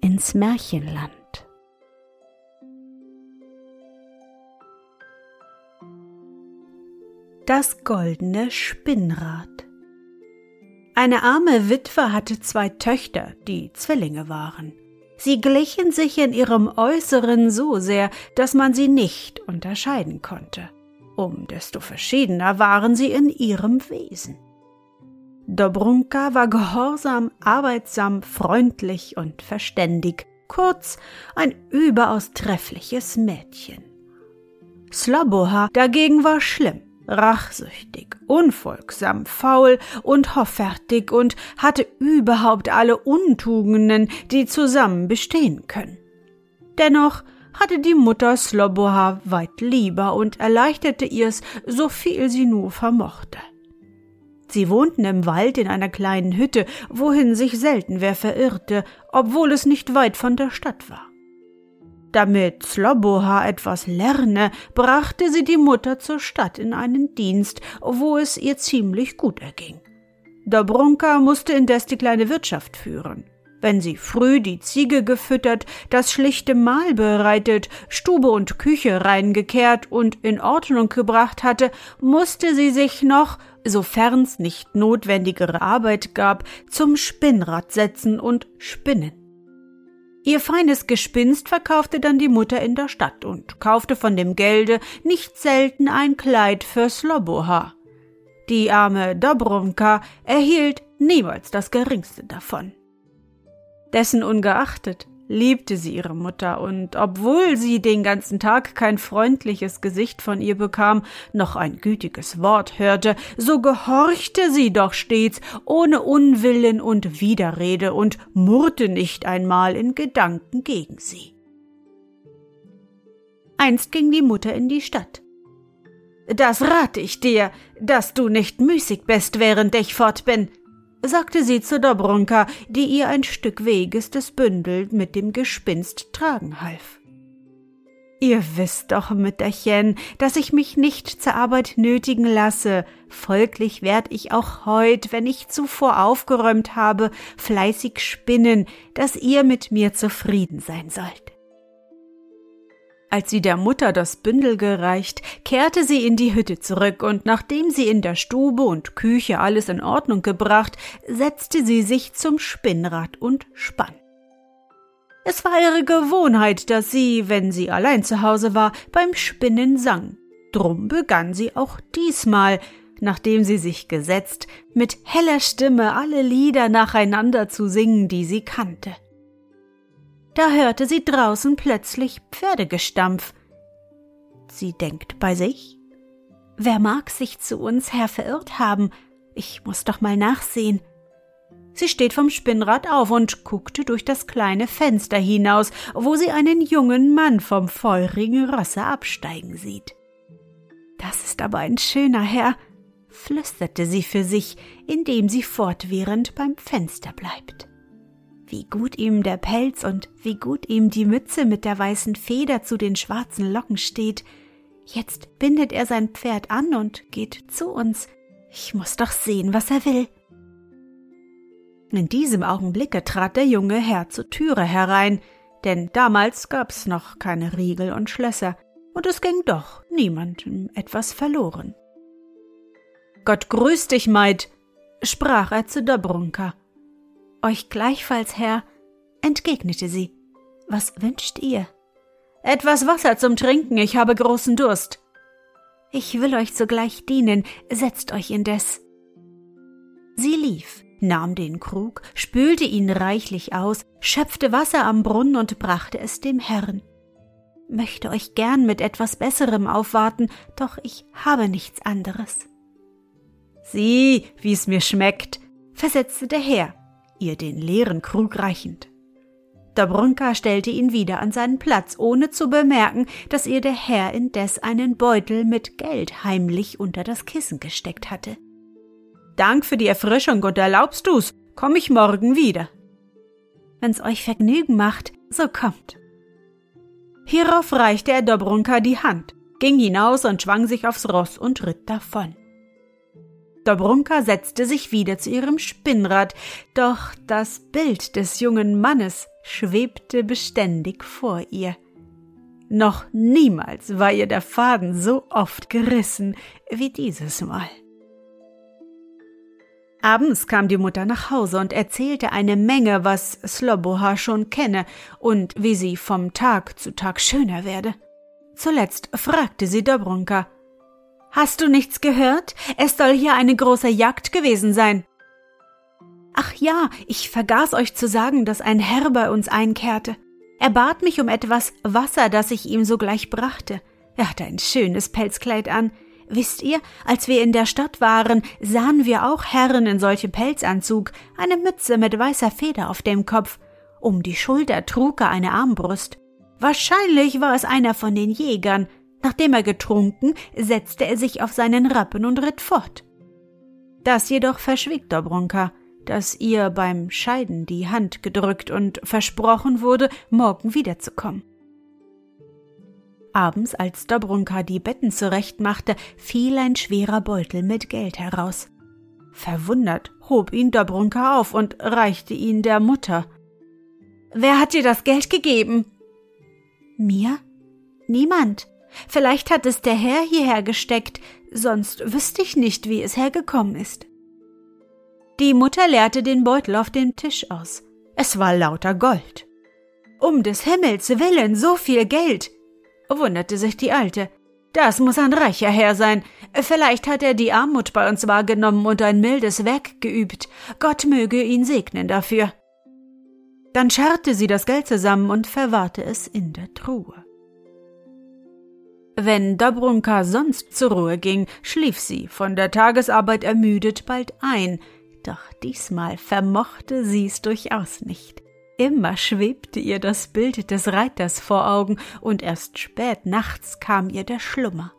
ins Märchenland. Das goldene Spinnrad Eine arme Witwe hatte zwei Töchter, die Zwillinge waren. Sie glichen sich in ihrem Äußeren so sehr, dass man sie nicht unterscheiden konnte. Um desto verschiedener waren sie in ihrem Wesen. Dobrunka war gehorsam, arbeitsam, freundlich und verständig, kurz ein überaus treffliches Mädchen. Sloboha dagegen war schlimm, rachsüchtig, unfolgsam, faul und hoffärtig und hatte überhaupt alle Untugenden, die zusammen bestehen können. Dennoch hatte die Mutter Sloboha weit lieber und erleichterte ihr's, so viel sie nur vermochte. Sie wohnten im Wald in einer kleinen Hütte, wohin sich selten wer verirrte, obwohl es nicht weit von der Stadt war. Damit Sloboha etwas lerne, brachte sie die Mutter zur Stadt in einen Dienst, wo es ihr ziemlich gut erging. Dobrunka musste indes die kleine Wirtschaft führen. Wenn sie früh die Ziege gefüttert, das schlichte Mahl bereitet, Stube und Küche reingekehrt und in Ordnung gebracht hatte, musste sie sich noch, sofern's nicht notwendigere Arbeit gab, zum Spinnrad setzen und spinnen. Ihr feines Gespinst verkaufte dann die Mutter in der Stadt und kaufte von dem Gelde nicht selten ein Kleid für Sloboha. Die arme Dobrunka erhielt niemals das geringste davon. Dessen ungeachtet liebte sie ihre Mutter, und obwohl sie den ganzen Tag kein freundliches Gesicht von ihr bekam, noch ein gütiges Wort hörte, so gehorchte sie doch stets ohne Unwillen und Widerrede und murrte nicht einmal in Gedanken gegen sie. Einst ging die Mutter in die Stadt. Das rate ich dir, dass du nicht müßig bist, während ich fort bin, sagte sie zu Dobrunka, die ihr ein Stück Weges das Bündel mit dem Gespinst tragen half. Ihr wisst doch, Mütterchen, dass ich mich nicht zur Arbeit nötigen lasse. Folglich werd ich auch heut, wenn ich zuvor aufgeräumt habe, fleißig spinnen, dass ihr mit mir zufrieden sein sollt. Als sie der Mutter das Bündel gereicht, kehrte sie in die Hütte zurück, und nachdem sie in der Stube und Küche alles in Ordnung gebracht, setzte sie sich zum Spinnrad und spann. Es war ihre Gewohnheit, dass sie, wenn sie allein zu Hause war, beim Spinnen sang. Drum begann sie auch diesmal, nachdem sie sich gesetzt, mit heller Stimme alle Lieder nacheinander zu singen, die sie kannte da hörte sie draußen plötzlich Pferdegestampf. Sie denkt bei sich, wer mag sich zu uns her verirrt haben? Ich muss doch mal nachsehen. Sie steht vom Spinnrad auf und guckte durch das kleine Fenster hinaus, wo sie einen jungen Mann vom feurigen Rosse absteigen sieht. Das ist aber ein schöner Herr, flüsterte sie für sich, indem sie fortwährend beim Fenster bleibt wie gut ihm der Pelz und wie gut ihm die Mütze mit der weißen Feder zu den schwarzen Locken steht. Jetzt bindet er sein Pferd an und geht zu uns. Ich muss doch sehen, was er will. In diesem Augenblicke trat der junge Herr zur Türe herein, denn damals gab's noch keine Riegel und Schlösser, und es ging doch niemandem etwas verloren. Gott grüß dich, Maid, sprach er zu Dobrunka. Euch gleichfalls, Herr, entgegnete sie. Was wünscht ihr? Etwas Wasser zum Trinken, ich habe großen Durst. Ich will euch sogleich dienen, setzt euch indes. Sie lief, nahm den Krug, spülte ihn reichlich aus, schöpfte Wasser am Brunnen und brachte es dem Herrn. Möchte euch gern mit etwas Besserem aufwarten, doch ich habe nichts anderes. Sieh, wie's mir schmeckt, versetzte der Herr, ihr den leeren Krug reichend. Dobrunka stellte ihn wieder an seinen Platz, ohne zu bemerken, dass ihr der Herr indes einen Beutel mit Geld heimlich unter das Kissen gesteckt hatte. Dank für die Erfrischung und erlaubst du's, komm ich morgen wieder. Wenn's euch Vergnügen macht, so kommt. Hierauf reichte er Dobrunka die Hand, ging hinaus und schwang sich aufs Ross und ritt davon. Dobrunka setzte sich wieder zu ihrem Spinnrad, doch das Bild des jungen Mannes schwebte beständig vor ihr. Noch niemals war ihr der Faden so oft gerissen wie dieses Mal. Abends kam die Mutter nach Hause und erzählte eine Menge, was Sloboha schon kenne und wie sie vom Tag zu Tag schöner werde. Zuletzt fragte sie Dobrunka, Hast du nichts gehört? Es soll hier eine große Jagd gewesen sein. Ach ja, ich vergaß euch zu sagen, dass ein Herr bei uns einkehrte. Er bat mich um etwas Wasser, das ich ihm sogleich brachte. Er hatte ein schönes Pelzkleid an. Wisst ihr, als wir in der Stadt waren, sahen wir auch Herren in solchem Pelzanzug, eine Mütze mit weißer Feder auf dem Kopf. Um die Schulter trug er eine Armbrust. Wahrscheinlich war es einer von den Jägern, Nachdem er getrunken, setzte er sich auf seinen Rappen und ritt fort. Das jedoch verschwieg Dobronka, dass ihr beim Scheiden die Hand gedrückt und versprochen wurde, morgen wiederzukommen. Abends, als Dobrunka die Betten zurechtmachte, fiel ein schwerer Beutel mit Geld heraus. Verwundert hob ihn Dobrunka auf und reichte ihn der Mutter. Wer hat dir das Geld gegeben? Mir? Niemand. Vielleicht hat es der Herr hierher gesteckt, sonst wüsste ich nicht, wie es hergekommen ist. Die Mutter leerte den Beutel auf dem Tisch aus. Es war lauter Gold. Um des Himmels willen so viel Geld, wunderte sich die Alte. Das muss ein reicher Herr sein. Vielleicht hat er die Armut bei uns wahrgenommen und ein mildes Werk geübt. Gott möge ihn segnen dafür. Dann scharrte sie das Geld zusammen und verwahrte es in der Truhe. Wenn Dobrunka sonst zur Ruhe ging, schlief sie, von der Tagesarbeit ermüdet, bald ein, doch diesmal vermochte sie's durchaus nicht. Immer schwebte ihr das Bild des Reiters vor Augen, und erst spät nachts kam ihr der Schlummer.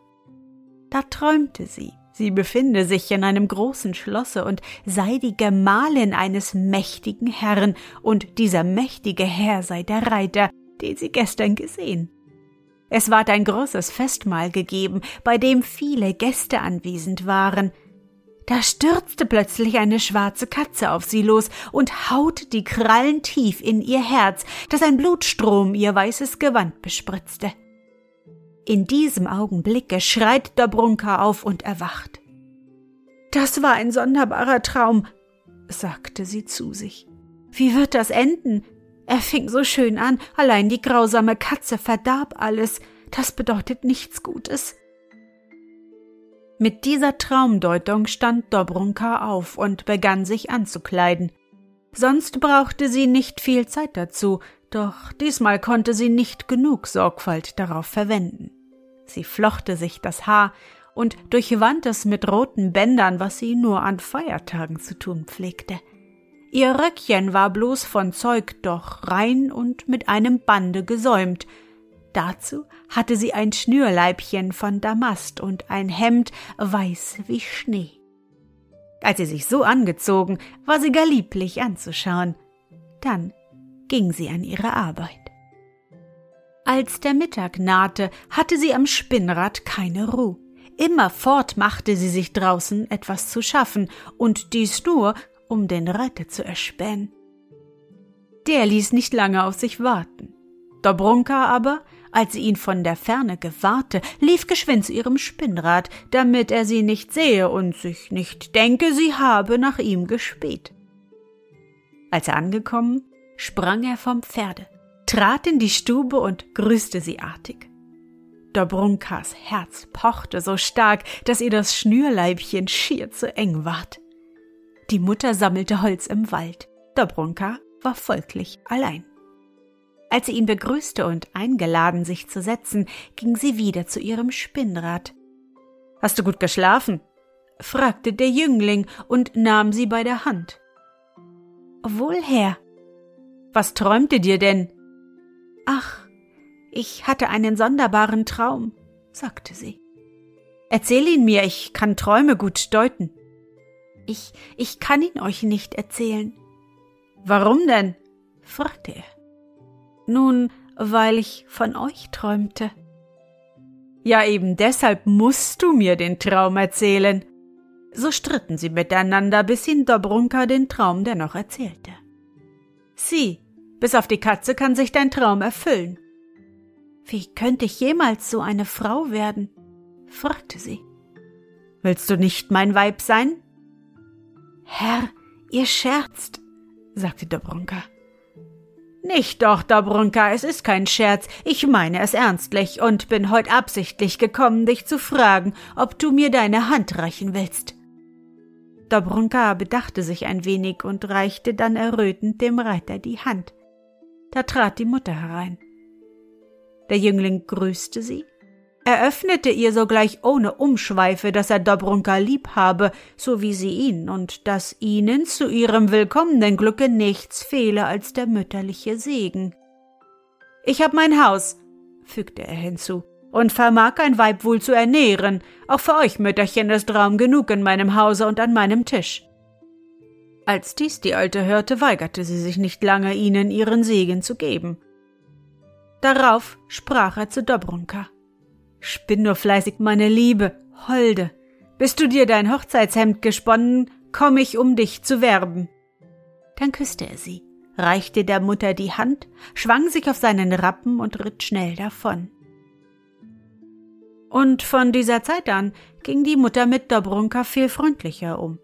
Da träumte sie, sie befinde sich in einem großen Schlosse und sei die Gemahlin eines mächtigen Herrn, und dieser mächtige Herr sei der Reiter, den sie gestern gesehen. Es ward ein großes Festmahl gegeben, bei dem viele Gäste anwesend waren. Da stürzte plötzlich eine schwarze Katze auf sie los und haute die Krallen tief in ihr Herz, dass ein Blutstrom ihr weißes Gewand bespritzte. In diesem Augenblicke schreit Dobrunka auf und erwacht. Das war ein sonderbarer Traum, sagte sie zu sich. Wie wird das enden? Er fing so schön an, allein die grausame Katze verdarb alles. Das bedeutet nichts Gutes. Mit dieser Traumdeutung stand Dobrunka auf und begann sich anzukleiden. Sonst brauchte sie nicht viel Zeit dazu, doch diesmal konnte sie nicht genug Sorgfalt darauf verwenden. Sie flochte sich das Haar und durchwand es mit roten Bändern, was sie nur an Feiertagen zu tun pflegte. Ihr Röckchen war bloß von Zeug, doch rein und mit einem Bande gesäumt. Dazu hatte sie ein Schnürleibchen von Damast und ein Hemd weiß wie Schnee. Als sie sich so angezogen, war sie gar lieblich anzuschauen. Dann ging sie an ihre Arbeit. Als der Mittag nahte, hatte sie am Spinnrad keine Ruhe. Immerfort machte sie sich draußen etwas zu schaffen, und dies nur, um den Reiter zu erspähen. Der ließ nicht lange auf sich warten. Dobrunka aber, als sie ihn von der Ferne gewahrte, lief geschwind zu ihrem Spinnrad, damit er sie nicht sehe und sich nicht denke, sie habe nach ihm gespäht. Als er angekommen, sprang er vom Pferde, trat in die Stube und grüßte sie artig. Dobrunkas Herz pochte so stark, dass ihr das Schnürleibchen schier zu eng ward. Die Mutter sammelte Holz im Wald. Dobrunka war folglich allein. Als sie ihn begrüßte und eingeladen, sich zu setzen, ging sie wieder zu ihrem Spinnrad. Hast du gut geschlafen? fragte der Jüngling und nahm sie bei der Hand. Wohl, Herr. Was träumte dir denn? Ach, ich hatte einen sonderbaren Traum, sagte sie. Erzähl ihn mir, ich kann Träume gut deuten. Ich, ich kann ihn euch nicht erzählen. Warum denn? fragte er. Nun, weil ich von euch träumte. Ja, eben deshalb musst du mir den Traum erzählen. So stritten sie miteinander, bis ihn Dobrunka den Traum dennoch erzählte. Sieh, bis auf die Katze kann sich dein Traum erfüllen. Wie könnte ich jemals so eine Frau werden? fragte sie. Willst du nicht mein Weib sein? Herr, ihr scherzt, sagte Dobrunka. Nicht doch, Dobrunka, es ist kein Scherz. Ich meine es ernstlich und bin heut absichtlich gekommen, dich zu fragen, ob du mir deine Hand reichen willst. Dobrunka bedachte sich ein wenig und reichte dann errötend dem Reiter die Hand. Da trat die Mutter herein. Der Jüngling grüßte sie, eröffnete ihr sogleich ohne Umschweife, dass er Dobrunka lieb habe, so wie sie ihn, und dass ihnen zu ihrem willkommenen Glücke nichts fehle als der mütterliche Segen. Ich hab mein Haus, fügte er hinzu, und vermag ein Weib wohl zu ernähren. Auch für euch, Mütterchen, ist Raum genug in meinem Hause und an meinem Tisch. Als dies die Alte hörte, weigerte sie sich nicht lange, ihnen ihren Segen zu geben. Darauf sprach er zu Dobrunka. Spinn nur fleißig, meine Liebe, Holde. Bist du dir dein Hochzeitshemd gesponnen, komm ich, um dich zu werben. Dann küsste er sie, reichte der Mutter die Hand, schwang sich auf seinen Rappen und ritt schnell davon. Und von dieser Zeit an ging die Mutter mit Dobrunka viel freundlicher um.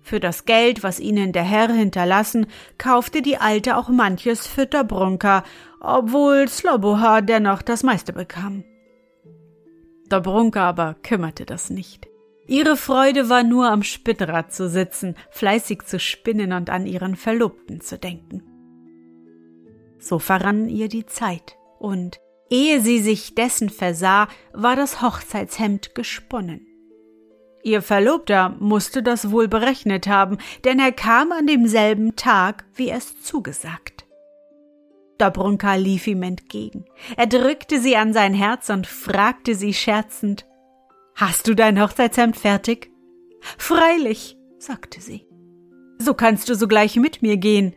Für das Geld, was ihnen der Herr hinterlassen, kaufte die Alte auch manches für Dobrunka, obwohl Sloboha dennoch das meiste bekam. Dobrunka aber kümmerte das nicht. Ihre Freude war nur am Spinnrad zu sitzen, fleißig zu spinnen und an ihren Verlobten zu denken. So verrann ihr die Zeit, und ehe sie sich dessen versah, war das Hochzeitshemd gesponnen. Ihr Verlobter musste das wohl berechnet haben, denn er kam an demselben Tag, wie es zugesagt. Dobrunka lief ihm entgegen. Er drückte sie an sein Herz und fragte sie scherzend Hast du dein Hochzeitshemd fertig? Freilich, sagte sie. So kannst du sogleich mit mir gehen.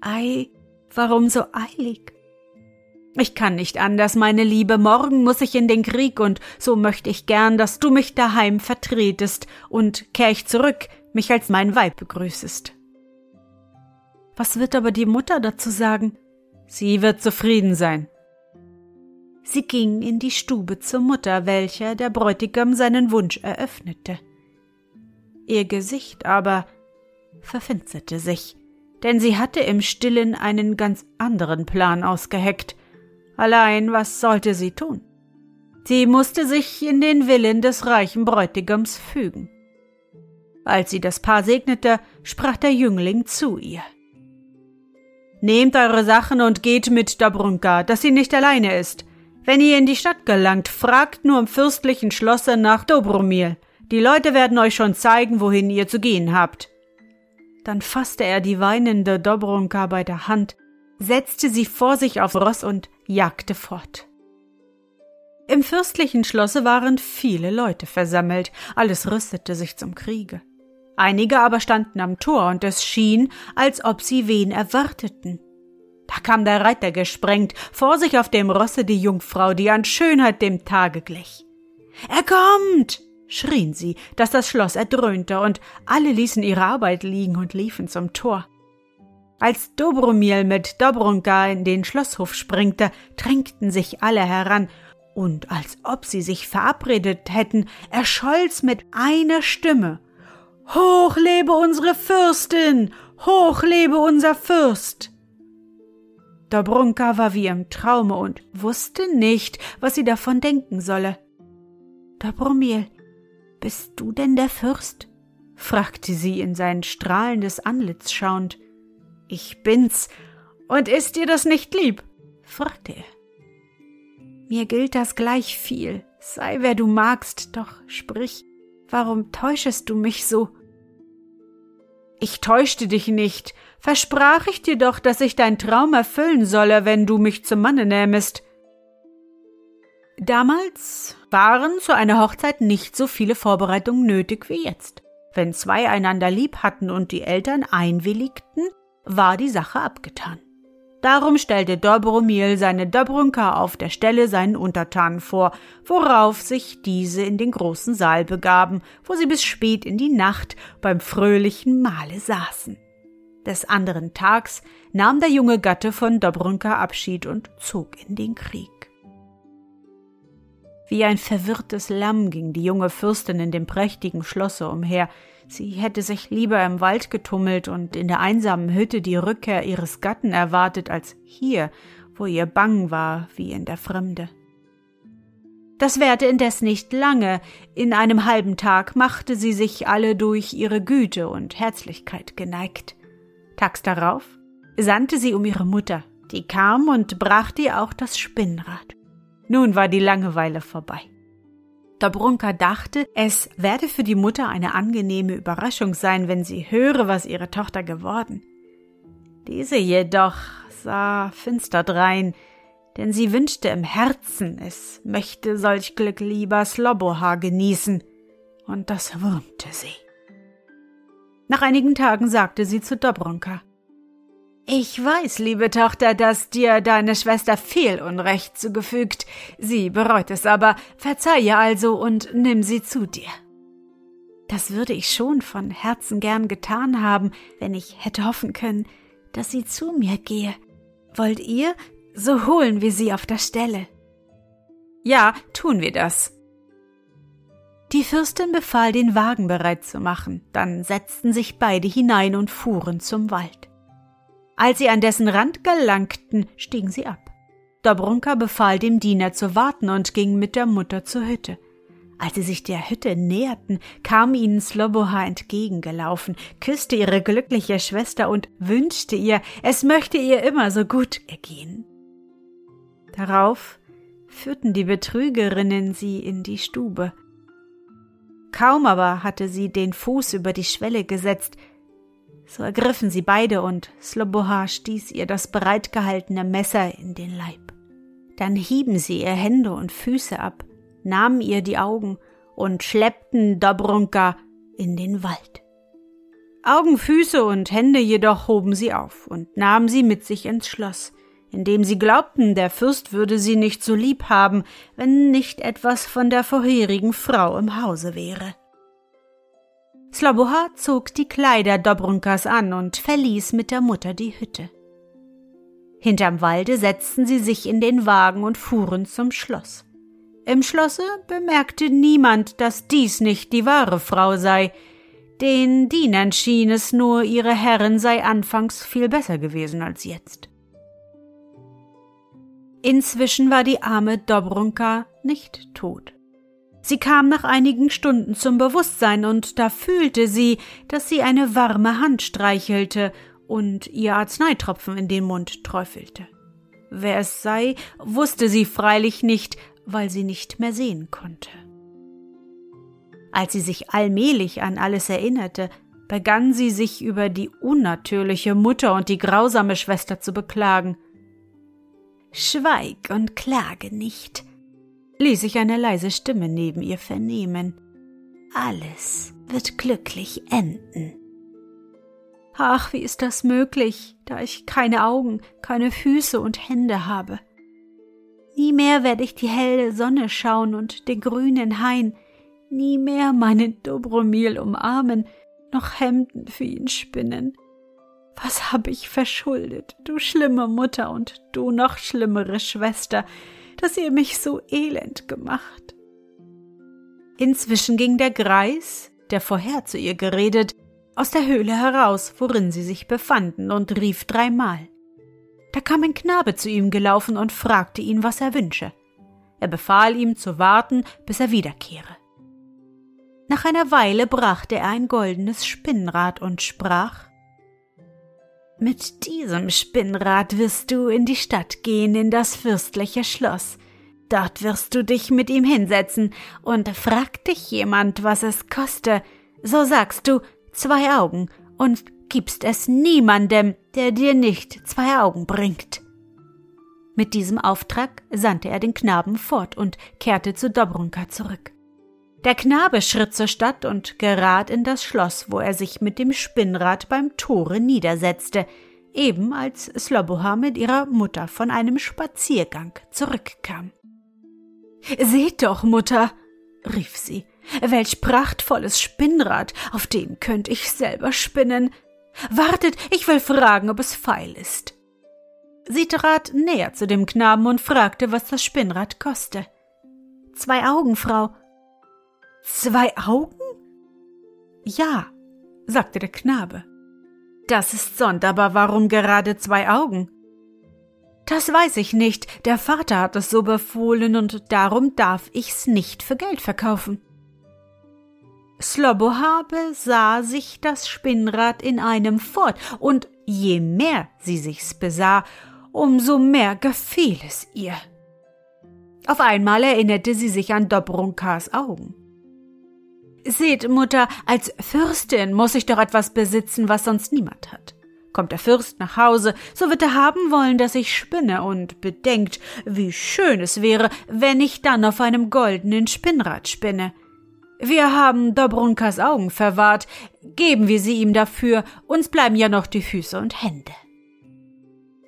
Ei, warum so eilig? Ich kann nicht anders, meine Liebe, morgen muss ich in den Krieg, und so möchte ich gern, dass du mich daheim vertretest und kehr ich zurück, mich als mein Weib begrüßest. Was wird aber die Mutter dazu sagen? Sie wird zufrieden sein. Sie ging in die Stube zur Mutter, welcher der Bräutigam seinen Wunsch eröffnete. Ihr Gesicht aber verfinsterte sich, denn sie hatte im stillen einen ganz anderen Plan ausgeheckt. Allein was sollte sie tun? Sie musste sich in den Willen des reichen Bräutigams fügen. Als sie das Paar segnete, sprach der Jüngling zu ihr. Nehmt eure Sachen und geht mit Dobrunka, dass sie nicht alleine ist. Wenn ihr in die Stadt gelangt, fragt nur im fürstlichen Schlosse nach Dobromir. Die Leute werden euch schon zeigen, wohin ihr zu gehen habt. Dann fasste er die weinende Dobrunka bei der Hand, setzte sie vor sich aufs Ross und jagte fort. Im fürstlichen Schlosse waren viele Leute versammelt, alles rüstete sich zum Kriege. Einige aber standen am Tor, und es schien, als ob sie wen erwarteten. Da kam der Reiter gesprengt, vor sich auf dem Rosse die Jungfrau, die an Schönheit dem Tage glich. Er kommt! schrien sie, dass das Schloss erdröhnte, und alle ließen ihre Arbeit liegen und liefen zum Tor. Als Dobromir mit Dobrunka in den Schlosshof springte, drängten sich alle heran, und als ob sie sich verabredet hätten, erscholl's mit einer Stimme Hoch lebe unsere Fürstin! Hoch lebe unser Fürst! Dobrunka war wie im Traume und wusste nicht, was sie davon denken solle. Dobromil, bist du denn der Fürst? fragte sie in sein strahlendes Antlitz schauend. Ich bin's. Und ist dir das nicht lieb? fragte er. Mir gilt das gleich viel. Sei wer du magst, doch sprich, warum täuschest du mich so? Ich täuschte dich nicht, versprach ich dir doch, dass ich dein Traum erfüllen solle, wenn du mich zum Manne nähmest. Damals waren zu einer Hochzeit nicht so viele Vorbereitungen nötig wie jetzt. Wenn zwei einander lieb hatten und die Eltern einwilligten, war die Sache abgetan. Darum stellte Dobromir seine Dobrunka auf der Stelle seinen Untertanen vor, worauf sich diese in den großen Saal begaben, wo sie bis spät in die Nacht beim fröhlichen Mahle saßen. Des anderen Tags nahm der junge Gatte von Dobrunka Abschied und zog in den Krieg. Wie ein verwirrtes Lamm ging die junge Fürstin in dem prächtigen Schlosse umher. Sie hätte sich lieber im Wald getummelt und in der einsamen Hütte die Rückkehr ihres Gatten erwartet, als hier, wo ihr bang war wie in der Fremde. Das währte indes nicht lange. In einem halben Tag machte sie sich alle durch ihre Güte und Herzlichkeit geneigt. Tags darauf sandte sie um ihre Mutter, die kam und brachte ihr auch das Spinnrad. Nun war die Langeweile vorbei. Dobrunka dachte, es werde für die Mutter eine angenehme Überraschung sein, wenn sie höre, was ihre Tochter geworden. Diese jedoch sah finster drein, denn sie wünschte im Herzen, es möchte solch Glück lieber Sloboha genießen, und das wurmte sie. Nach einigen Tagen sagte sie zu Dobrunka, ich weiß, liebe Tochter, dass dir deine Schwester viel Unrecht zugefügt. Sie bereut es aber. Verzeihe also und nimm sie zu dir. Das würde ich schon von Herzen gern getan haben, wenn ich hätte hoffen können, dass sie zu mir gehe. Wollt ihr? So holen wir sie auf der Stelle. Ja, tun wir das. Die Fürstin befahl, den Wagen bereit zu machen, dann setzten sich beide hinein und fuhren zum Wald. Als sie an dessen Rand gelangten, stiegen sie ab. Dobrunka befahl dem Diener zu warten und ging mit der Mutter zur Hütte. Als sie sich der Hütte näherten, kam ihnen Sloboha entgegengelaufen, küsste ihre glückliche Schwester und wünschte ihr, es möchte ihr immer so gut ergehen. Darauf führten die Betrügerinnen sie in die Stube. Kaum aber hatte sie den Fuß über die Schwelle gesetzt, so ergriffen sie beide und Sloboha stieß ihr das bereitgehaltene Messer in den Leib. Dann hieben sie ihr Hände und Füße ab, nahmen ihr die Augen und schleppten Dobrunka in den Wald. Augen, Füße und Hände jedoch hoben sie auf und nahmen sie mit sich ins Schloss, indem sie glaubten, der Fürst würde sie nicht so lieb haben, wenn nicht etwas von der vorherigen Frau im Hause wäre. Sloboha zog die Kleider Dobrunkas an und verließ mit der Mutter die Hütte. Hinterm Walde setzten sie sich in den Wagen und fuhren zum Schloss. Im Schlosse bemerkte niemand, dass dies nicht die wahre Frau sei. Den Dienern schien es nur, ihre Herrin sei anfangs viel besser gewesen als jetzt. Inzwischen war die arme Dobrunka nicht tot. Sie kam nach einigen Stunden zum Bewusstsein, und da fühlte sie, dass sie eine warme Hand streichelte und ihr Arzneitropfen in den Mund träufelte. Wer es sei, wusste sie freilich nicht, weil sie nicht mehr sehen konnte. Als sie sich allmählich an alles erinnerte, begann sie sich über die unnatürliche Mutter und die grausame Schwester zu beklagen. Schweig und klage nicht, ließ sich eine leise Stimme neben ihr vernehmen. Alles wird glücklich enden. Ach, wie ist das möglich, da ich keine Augen, keine Füße und Hände habe? Nie mehr werde ich die helle Sonne schauen und den grünen Hain, nie mehr meinen Dobromil umarmen, noch Hemden für ihn spinnen. Was habe ich verschuldet, du schlimme Mutter und du noch schlimmere Schwester, dass ihr mich so elend gemacht. Inzwischen ging der Greis, der vorher zu ihr geredet, aus der Höhle heraus, worin sie sich befanden, und rief dreimal. Da kam ein Knabe zu ihm gelaufen und fragte ihn, was er wünsche. Er befahl ihm zu warten, bis er wiederkehre. Nach einer Weile brachte er ein goldenes Spinnrad und sprach Mit diesem Spinnrad wirst du in die Stadt gehen, in das fürstliche Schloss. Dort wirst du dich mit ihm hinsetzen, und fragt dich jemand, was es koste, so sagst du zwei Augen und gibst es niemandem, der dir nicht zwei Augen bringt. Mit diesem Auftrag sandte er den Knaben fort und kehrte zu Dobrunka zurück. Der Knabe schritt zur Stadt und gerat in das Schloss, wo er sich mit dem Spinnrad beim Tore niedersetzte, eben als Sloboha mit ihrer Mutter von einem Spaziergang zurückkam. Seht doch, Mutter, rief sie, welch prachtvolles Spinnrad, auf dem könnte ich selber spinnen. Wartet, ich will fragen, ob es feil ist. Sie trat näher zu dem Knaben und fragte, was das Spinnrad koste. Zwei Augen, Frau. Zwei Augen? Ja, sagte der Knabe. Das ist sonderbar, warum gerade zwei Augen? Das weiß ich nicht, der Vater hat es so befohlen und darum darf ich's nicht für Geld verkaufen. Slobohabe sah sich das Spinnrad in einem fort, und je mehr sie sich's besah, umso mehr gefiel es ihr. Auf einmal erinnerte sie sich an Dobrunkas Augen. Seht, Mutter, als Fürstin muss ich doch etwas besitzen, was sonst niemand hat. Kommt der Fürst nach Hause, so wird er haben wollen, dass ich spinne und bedenkt, wie schön es wäre, wenn ich dann auf einem goldenen Spinnrad spinne. Wir haben Dobrunkas Augen verwahrt, geben wir sie ihm dafür, uns bleiben ja noch die Füße und Hände.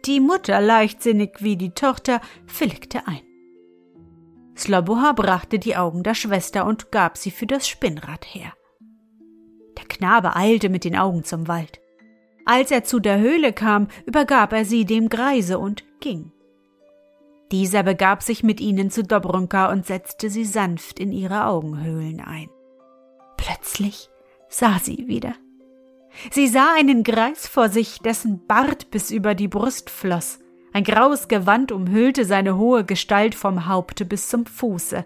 Die Mutter, leichtsinnig wie die Tochter, willigte ein. Sloboha brachte die Augen der Schwester und gab sie für das Spinnrad her. Der Knabe eilte mit den Augen zum Wald. Als er zu der Höhle kam, übergab er sie dem Greise und ging. Dieser begab sich mit ihnen zu Dobrunka und setzte sie sanft in ihre Augenhöhlen ein. Plötzlich sah sie wieder. Sie sah einen Greis vor sich, dessen Bart bis über die Brust floss. Ein graues Gewand umhüllte seine hohe Gestalt vom Haupte bis zum Fuße.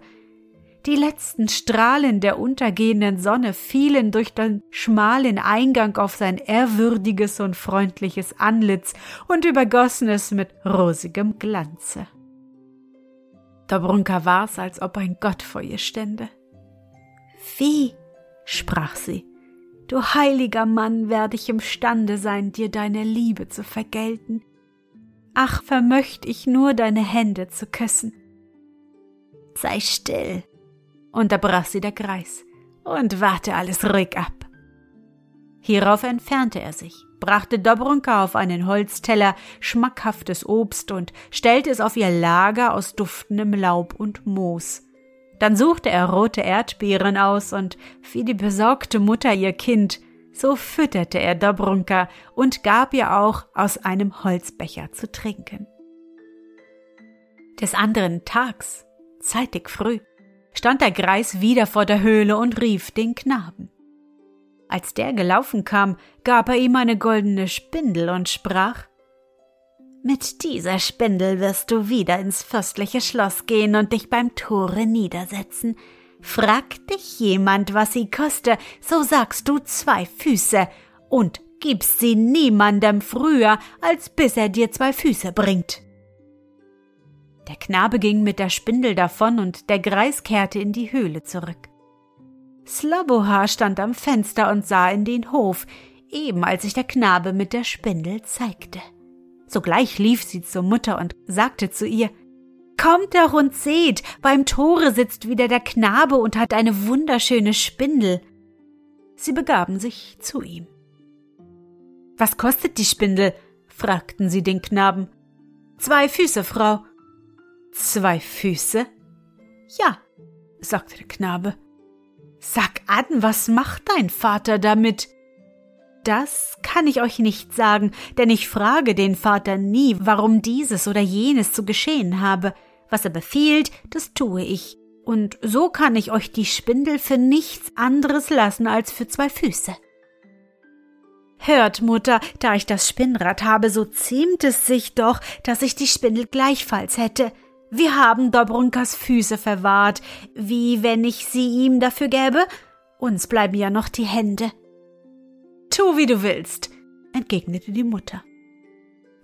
Die letzten Strahlen der untergehenden Sonne fielen durch den schmalen Eingang auf sein ehrwürdiges und freundliches Antlitz und übergossen es mit rosigem Glanze. Dobrunka war's, als ob ein Gott vor ihr stände. Wie, sprach sie, du heiliger Mann, werde ich imstande sein, dir deine Liebe zu vergelten. Ach, vermöcht ich nur deine Hände zu küssen. Sei still, unterbrach sie der Greis, und warte alles ruhig ab. Hierauf entfernte er sich brachte Dobrunka auf einen Holzteller schmackhaftes Obst und stellte es auf ihr Lager aus duftendem Laub und Moos. Dann suchte er rote Erdbeeren aus und wie die besorgte Mutter ihr Kind, so fütterte er Dobrunka und gab ihr auch aus einem Holzbecher zu trinken. Des anderen Tags, zeitig früh, stand der Greis wieder vor der Höhle und rief den Knaben. Als der gelaufen kam, gab er ihm eine goldene Spindel und sprach Mit dieser Spindel wirst du wieder ins fürstliche Schloss gehen und dich beim Tore niedersetzen. Fragt dich jemand, was sie koste, so sagst du zwei Füße und gibst sie niemandem früher, als bis er dir zwei Füße bringt. Der Knabe ging mit der Spindel davon und der Greis kehrte in die Höhle zurück. Sloboha stand am Fenster und sah in den Hof, eben als sich der Knabe mit der Spindel zeigte. Sogleich lief sie zur Mutter und sagte zu ihr Kommt doch und seht, beim Tore sitzt wieder der Knabe und hat eine wunderschöne Spindel. Sie begaben sich zu ihm. Was kostet die Spindel? fragten sie den Knaben. Zwei Füße, Frau. Zwei Füße? Ja, sagte der Knabe. Sag an, was macht dein Vater damit? Das kann ich euch nicht sagen, denn ich frage den Vater nie, warum dieses oder jenes zu geschehen habe. Was er befiehlt, das tue ich. Und so kann ich euch die Spindel für nichts anderes lassen als für zwei Füße. Hört, Mutter, da ich das Spinnrad habe, so ziemt es sich doch, dass ich die Spindel gleichfalls hätte. Wir haben Dobrunkas Füße verwahrt, wie wenn ich sie ihm dafür gäbe? Uns bleiben ja noch die Hände. Tu, wie du willst, entgegnete die Mutter.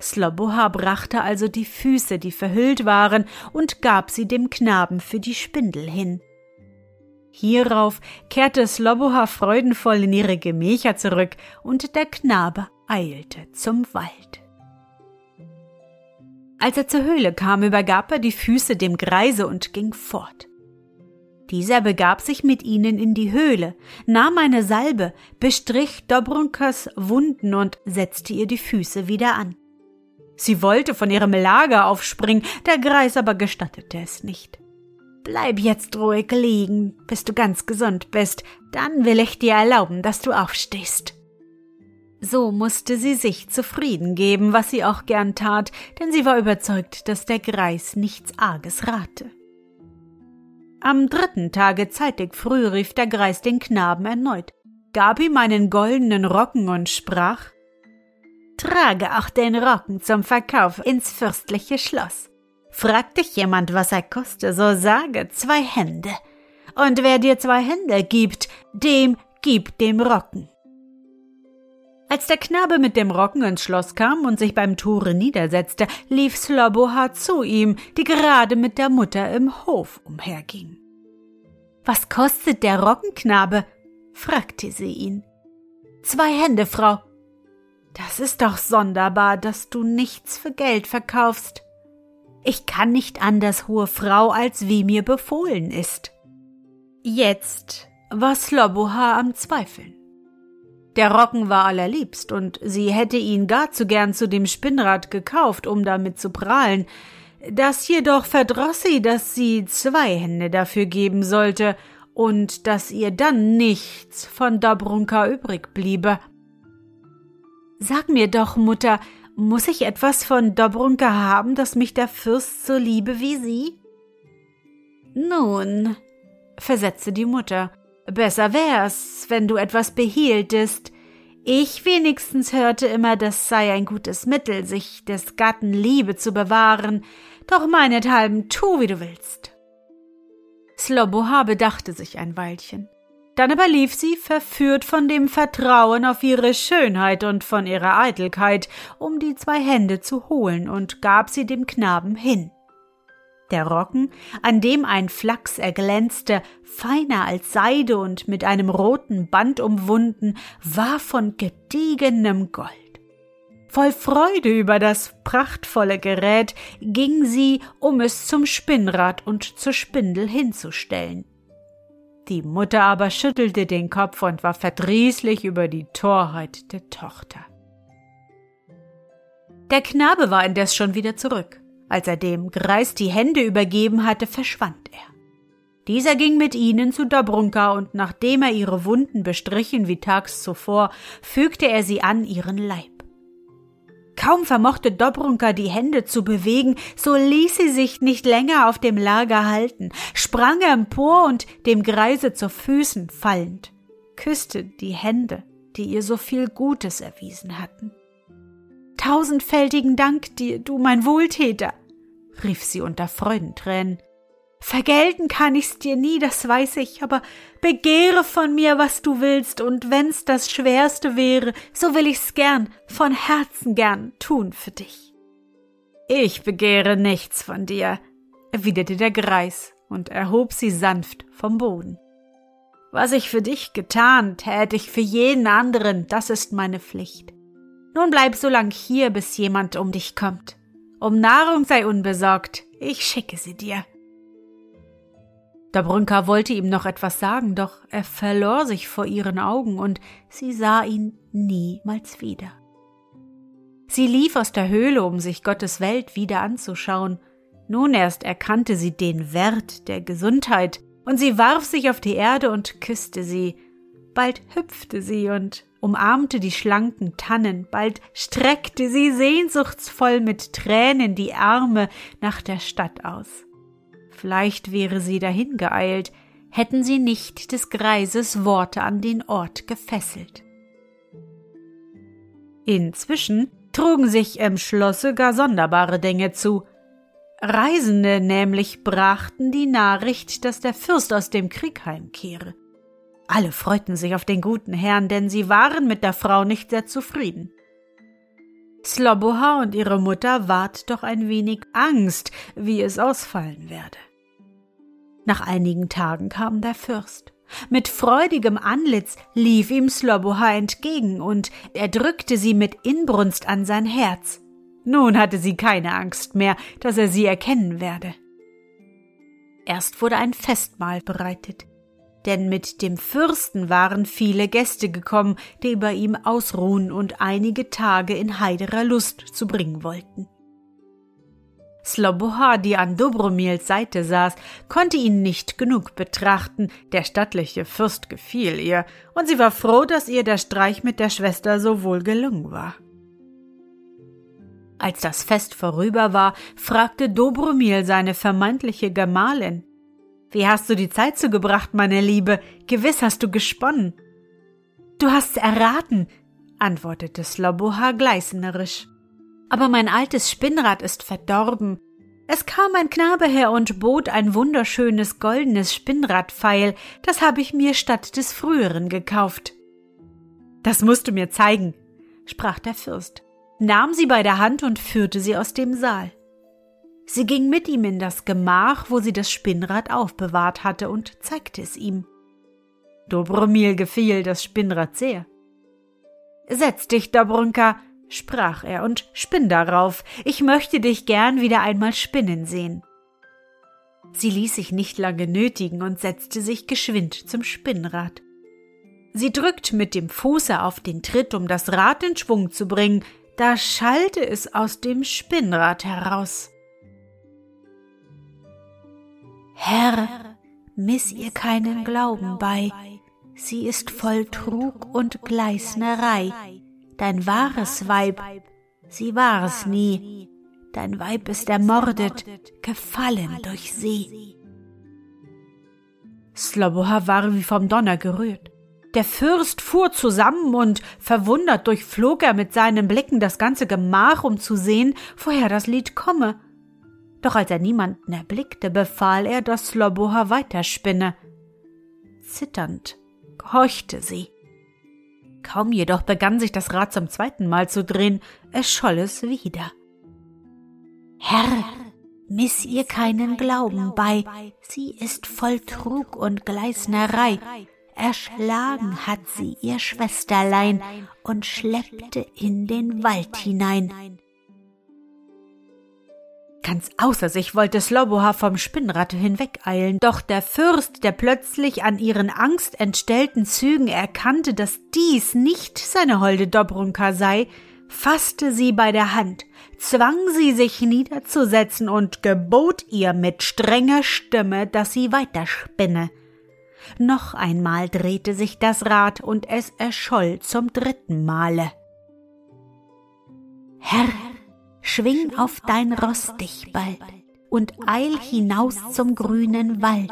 Sloboha brachte also die Füße, die verhüllt waren, und gab sie dem Knaben für die Spindel hin. Hierauf kehrte Sloboha freudenvoll in ihre Gemächer zurück, und der Knabe eilte zum Wald. Als er zur Höhle kam, übergab er die Füße dem Greise und ging fort. Dieser begab sich mit ihnen in die Höhle, nahm eine Salbe, bestrich Dobrunkas Wunden und setzte ihr die Füße wieder an. Sie wollte von ihrem Lager aufspringen, der Greis aber gestattete es nicht. Bleib jetzt ruhig liegen, bis du ganz gesund bist, dann will ich dir erlauben, dass du aufstehst. So musste sie sich zufrieden geben, was sie auch gern tat, denn sie war überzeugt, dass der Greis nichts Arges rate. Am dritten Tage zeitig früh rief der Greis den Knaben erneut, gab ihm einen goldenen Rocken und sprach Trage auch den Rocken zum Verkauf ins fürstliche Schloss. Fragt dich jemand, was er koste, so sage zwei Hände. Und wer dir zwei Hände gibt, dem gib dem Rocken. Als der Knabe mit dem Rocken ins Schloss kam und sich beim Tore niedersetzte, lief Sloboha zu ihm, die gerade mit der Mutter im Hof umherging. Was kostet der Rockenknabe? fragte sie ihn. Zwei Hände, Frau. Das ist doch sonderbar, dass du nichts für Geld verkaufst. Ich kann nicht anders, hohe Frau, als wie mir befohlen ist. Jetzt war Sloboha am Zweifeln. Der Rocken war allerliebst, und sie hätte ihn gar zu gern zu dem Spinnrad gekauft, um damit zu prahlen. Das jedoch verdroß sie, dass sie zwei Hände dafür geben sollte und dass ihr dann nichts von Dobrunka übrig bliebe. Sag mir doch, Mutter, muss ich etwas von Dobrunka haben, das mich der Fürst so liebe wie Sie? Nun, versetzte die Mutter, besser wär's, wenn du etwas behieltest. Ich wenigstens hörte immer, das sei ein gutes Mittel, sich des Gatten Liebe zu bewahren, doch meinethalben tu, wie du willst. Sloboha bedachte sich ein Weilchen. Dann aber lief sie, verführt von dem Vertrauen auf ihre Schönheit und von ihrer Eitelkeit, um die zwei Hände zu holen und gab sie dem Knaben hin. Der Rocken, an dem ein Flachs erglänzte, feiner als Seide und mit einem roten Band umwunden, war von gediegenem Gold. Voll Freude über das prachtvolle Gerät ging sie, um es zum Spinnrad und zur Spindel hinzustellen. Die Mutter aber schüttelte den Kopf und war verdrießlich über die Torheit der Tochter. Der Knabe war indes schon wieder zurück. Als er dem Greis die Hände übergeben hatte, verschwand er. Dieser ging mit ihnen zu Dobrunka und nachdem er ihre Wunden bestrichen wie tags zuvor, fügte er sie an ihren Leib. Kaum vermochte Dobrunka die Hände zu bewegen, so ließ sie sich nicht länger auf dem Lager halten, sprang empor und dem Greise zu Füßen fallend, küsste die Hände, die ihr so viel Gutes erwiesen hatten. Tausendfältigen Dank dir, du mein Wohltäter, rief sie unter Freudentränen. Vergelten kann ich's dir nie, das weiß ich, aber begehre von mir, was du willst, und wenn's das Schwerste wäre, so will ich's gern, von Herzen gern tun für dich. Ich begehre nichts von dir, erwiderte der Greis und erhob sie sanft vom Boden. Was ich für dich getan, tät ich für jeden anderen, das ist meine Pflicht. Nun bleib so lang hier, bis jemand um dich kommt. Um Nahrung sei unbesorgt, ich schicke sie dir. Dobrunka wollte ihm noch etwas sagen, doch er verlor sich vor ihren Augen und sie sah ihn niemals wieder. Sie lief aus der Höhle, um sich Gottes Welt wieder anzuschauen. Nun erst erkannte sie den Wert der Gesundheit, und sie warf sich auf die Erde und küsste sie. Bald hüpfte sie und umarmte die schlanken Tannen, bald streckte sie sehnsuchtsvoll mit Tränen die Arme nach der Stadt aus. Vielleicht wäre sie dahin geeilt, hätten sie nicht des Greises Worte an den Ort gefesselt. Inzwischen trugen sich im Schlosse gar sonderbare Dinge zu. Reisende nämlich brachten die Nachricht, dass der Fürst aus dem Krieg heimkehre. Alle freuten sich auf den guten Herrn, denn sie waren mit der Frau nicht sehr zufrieden. Sloboha und ihre Mutter ward doch ein wenig Angst, wie es ausfallen werde. Nach einigen Tagen kam der Fürst. Mit freudigem Antlitz lief ihm Sloboha entgegen und er drückte sie mit Inbrunst an sein Herz. Nun hatte sie keine Angst mehr, dass er sie erkennen werde. Erst wurde ein Festmahl bereitet denn mit dem Fürsten waren viele Gäste gekommen, die bei ihm ausruhen und einige Tage in heiderer Lust zu bringen wollten. Sloboha, die an Dobromils Seite saß, konnte ihn nicht genug betrachten, der stattliche Fürst gefiel ihr, und sie war froh, dass ihr der Streich mit der Schwester so wohl gelungen war. Als das Fest vorüber war, fragte Dobromil seine vermeintliche Gemahlin, wie hast du die Zeit zugebracht, meine Liebe? Gewiss hast du gesponnen. Du hast's erraten, antwortete Sloboha gleißnerisch. Aber mein altes Spinnrad ist verdorben. Es kam ein Knabe her und bot ein wunderschönes goldenes Spinnradpfeil, das habe ich mir statt des früheren gekauft. Das musst du mir zeigen, sprach der Fürst, nahm sie bei der Hand und führte sie aus dem Saal. Sie ging mit ihm in das Gemach, wo sie das Spinnrad aufbewahrt hatte, und zeigte es ihm. Dobromil gefiel das Spinnrad sehr. Setz dich, Dobrunka, sprach er, und spinn darauf. Ich möchte dich gern wieder einmal spinnen sehen. Sie ließ sich nicht lange nötigen und setzte sich geschwind zum Spinnrad. Sie drückt mit dem Fuße auf den Tritt, um das Rad in Schwung zu bringen, da schallte es aus dem Spinnrad heraus. Herr, miss ihr keinen Glauben bei, sie ist voll Trug und Gleisnerei, dein wahres Weib, sie war es nie, dein Weib ist ermordet, gefallen durch sie. Sloboha war wie vom Donner gerührt. Der Fürst fuhr zusammen und verwundert durchflog er mit seinen Blicken das ganze Gemach, um zu sehen, woher das Lied komme. Doch als er niemanden erblickte, befahl er, dass Sloboha weiterspinne. Zitternd gehorchte sie. Kaum jedoch begann sich das Rad zum zweiten Mal zu drehen, erscholl es wieder. Herr, miss ihr keinen Glauben bei, sie ist voll Trug und Gleisnerei. Erschlagen hat sie ihr Schwesterlein und schleppte in den Wald hinein. Ganz außer sich wollte Sloboha vom Spinnrad hinwegeilen, doch der Fürst, der plötzlich an ihren angstentstellten Zügen erkannte, dass dies nicht seine holde Dobrunka sei, fasste sie bei der Hand, zwang sie sich niederzusetzen und gebot ihr mit strenger Stimme, dass sie weiterspinne. Noch einmal drehte sich das Rad und es erscholl zum dritten Male. Herr, schwing auf dein Ross dich bald und eil hinaus zum grünen Wald.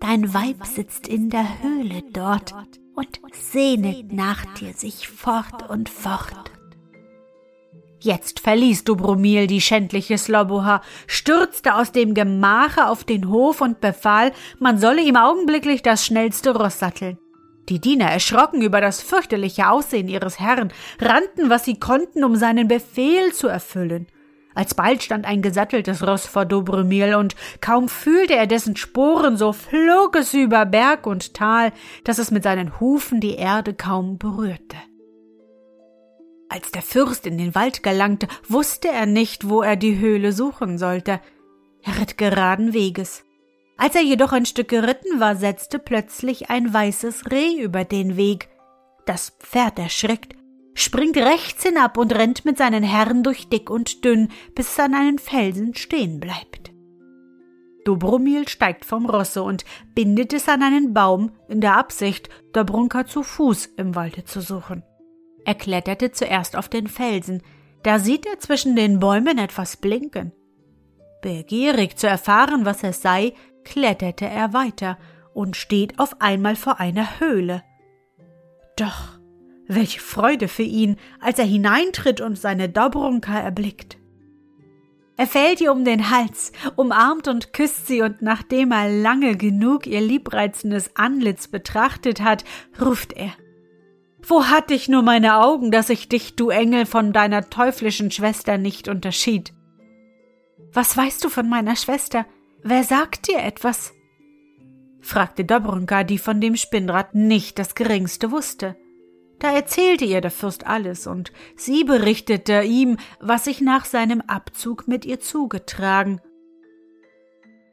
Dein Weib sitzt in der Höhle dort und sehnet nach dir sich fort und fort. Jetzt verließ Dobromil die schändliche Sloboha, stürzte aus dem Gemache auf den Hof und befahl, man solle ihm augenblicklich das schnellste Ross satteln. Die Diener, erschrocken über das fürchterliche Aussehen ihres Herrn, rannten, was sie konnten, um seinen Befehl zu erfüllen. Alsbald stand ein gesatteltes Ross vor Dobromil, und kaum fühlte er dessen Sporen, so flog es über Berg und Tal, dass es mit seinen Hufen die Erde kaum berührte. Als der Fürst in den Wald gelangte, wusste er nicht, wo er die Höhle suchen sollte. Er ritt geraden Weges. Als er jedoch ein Stück geritten war, setzte plötzlich ein weißes Reh über den Weg. Das Pferd erschreckt, springt rechts hinab und rennt mit seinen Herren durch dick und dünn, bis es an einen Felsen stehen bleibt. Dobromil steigt vom Rosse und bindet es an einen Baum in der Absicht, Dobrunka zu Fuß im Walde zu suchen. Er kletterte zuerst auf den Felsen, da sieht er zwischen den Bäumen etwas blinken. Begierig zu erfahren, was es sei, kletterte er weiter und steht auf einmal vor einer Höhle. Doch Welche Freude für ihn, als er hineintritt und seine Dobrunka erblickt. Er fällt ihr um den Hals, umarmt und küsst sie, und nachdem er lange genug ihr liebreizendes Antlitz betrachtet hat, ruft er Wo hatte ich nur meine Augen, dass ich dich, du Engel, von deiner teuflischen Schwester nicht unterschied? Was weißt du von meiner Schwester? Wer sagt dir etwas? fragte Dobrunka, die von dem Spinnrad nicht das geringste wusste. Da erzählte ihr der Fürst alles, und sie berichtete ihm, was sich nach seinem Abzug mit ihr zugetragen.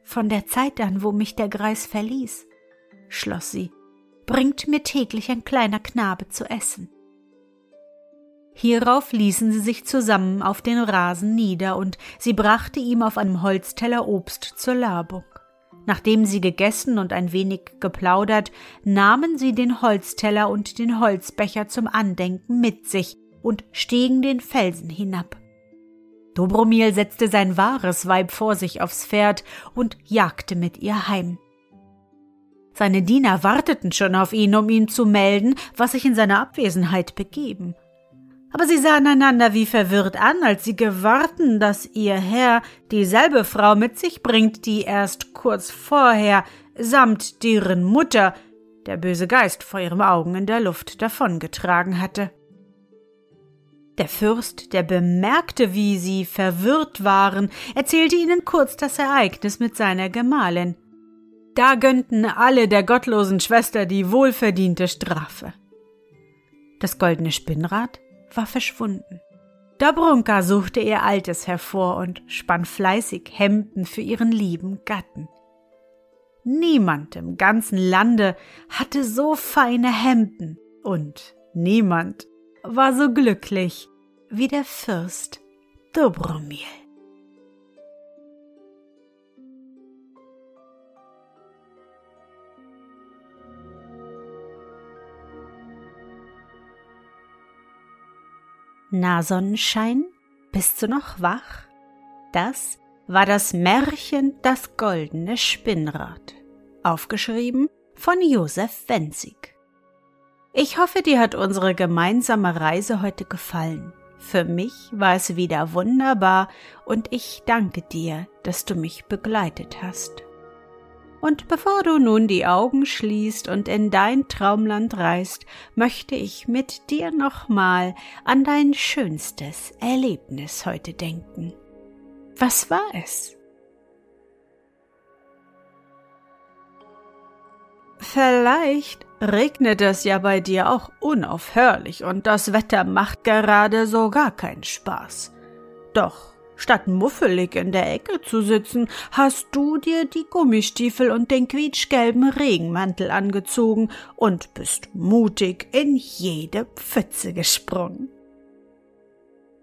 Von der Zeit an, wo mich der Greis verließ, schloss sie, bringt mir täglich ein kleiner Knabe zu essen. Hierauf ließen sie sich zusammen auf den Rasen nieder, und sie brachte ihm auf einem Holzteller Obst zur Labung. Nachdem sie gegessen und ein wenig geplaudert, nahmen sie den Holzteller und den Holzbecher zum Andenken mit sich und stiegen den Felsen hinab. Dobromir setzte sein wahres Weib vor sich aufs Pferd und jagte mit ihr heim. Seine Diener warteten schon auf ihn, um ihm zu melden, was sich in seiner Abwesenheit begeben aber sie sahen einander wie verwirrt an, als sie gewahrten, dass ihr Herr dieselbe Frau mit sich bringt, die erst kurz vorher samt deren Mutter der böse Geist vor ihren Augen in der Luft davongetragen hatte. Der Fürst, der bemerkte, wie sie verwirrt waren, erzählte ihnen kurz das Ereignis mit seiner Gemahlin. Da gönnten alle der gottlosen Schwester die wohlverdiente Strafe. Das goldene Spinnrad war verschwunden. Dobrunka suchte ihr Altes hervor und spann fleißig Hemden für ihren lieben Gatten. Niemand im ganzen Lande hatte so feine Hemden und niemand war so glücklich wie der Fürst Dobromir. Na Sonnenschein, bist du noch wach? Das war das Märchen Das goldene Spinnrad, aufgeschrieben von Josef Wenzig. Ich hoffe, dir hat unsere gemeinsame Reise heute gefallen. Für mich war es wieder wunderbar und ich danke dir, dass du mich begleitet hast. Und bevor du nun die Augen schließt und in dein Traumland reist, möchte ich mit dir nochmal an dein schönstes Erlebnis heute denken. Was war es? Vielleicht regnet es ja bei dir auch unaufhörlich und das Wetter macht gerade so gar keinen Spaß. Doch Statt muffelig in der Ecke zu sitzen, hast du dir die Gummistiefel und den quietschgelben Regenmantel angezogen und bist mutig in jede Pfütze gesprungen.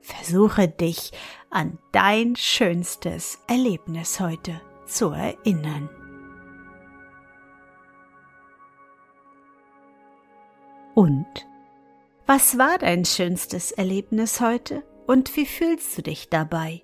Versuche dich an dein schönstes Erlebnis heute zu erinnern. Und was war dein schönstes Erlebnis heute und wie fühlst du dich dabei?